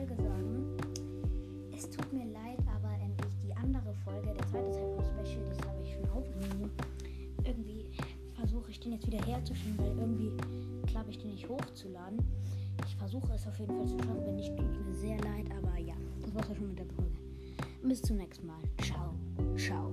Folge sagen. Es tut mir leid, aber endlich die andere Folge, der zweite Teil vom Special, das habe ich schon aufgenommen. Irgendwie versuche ich den jetzt wieder herzustellen, weil irgendwie klappe ich den nicht hochzuladen. Ich versuche es auf jeden Fall zu schaffen, wenn nicht, tut mir sehr leid, aber ja, das war's auch schon mit der Folge. Bis zum nächsten Mal. Ciao. Ciao.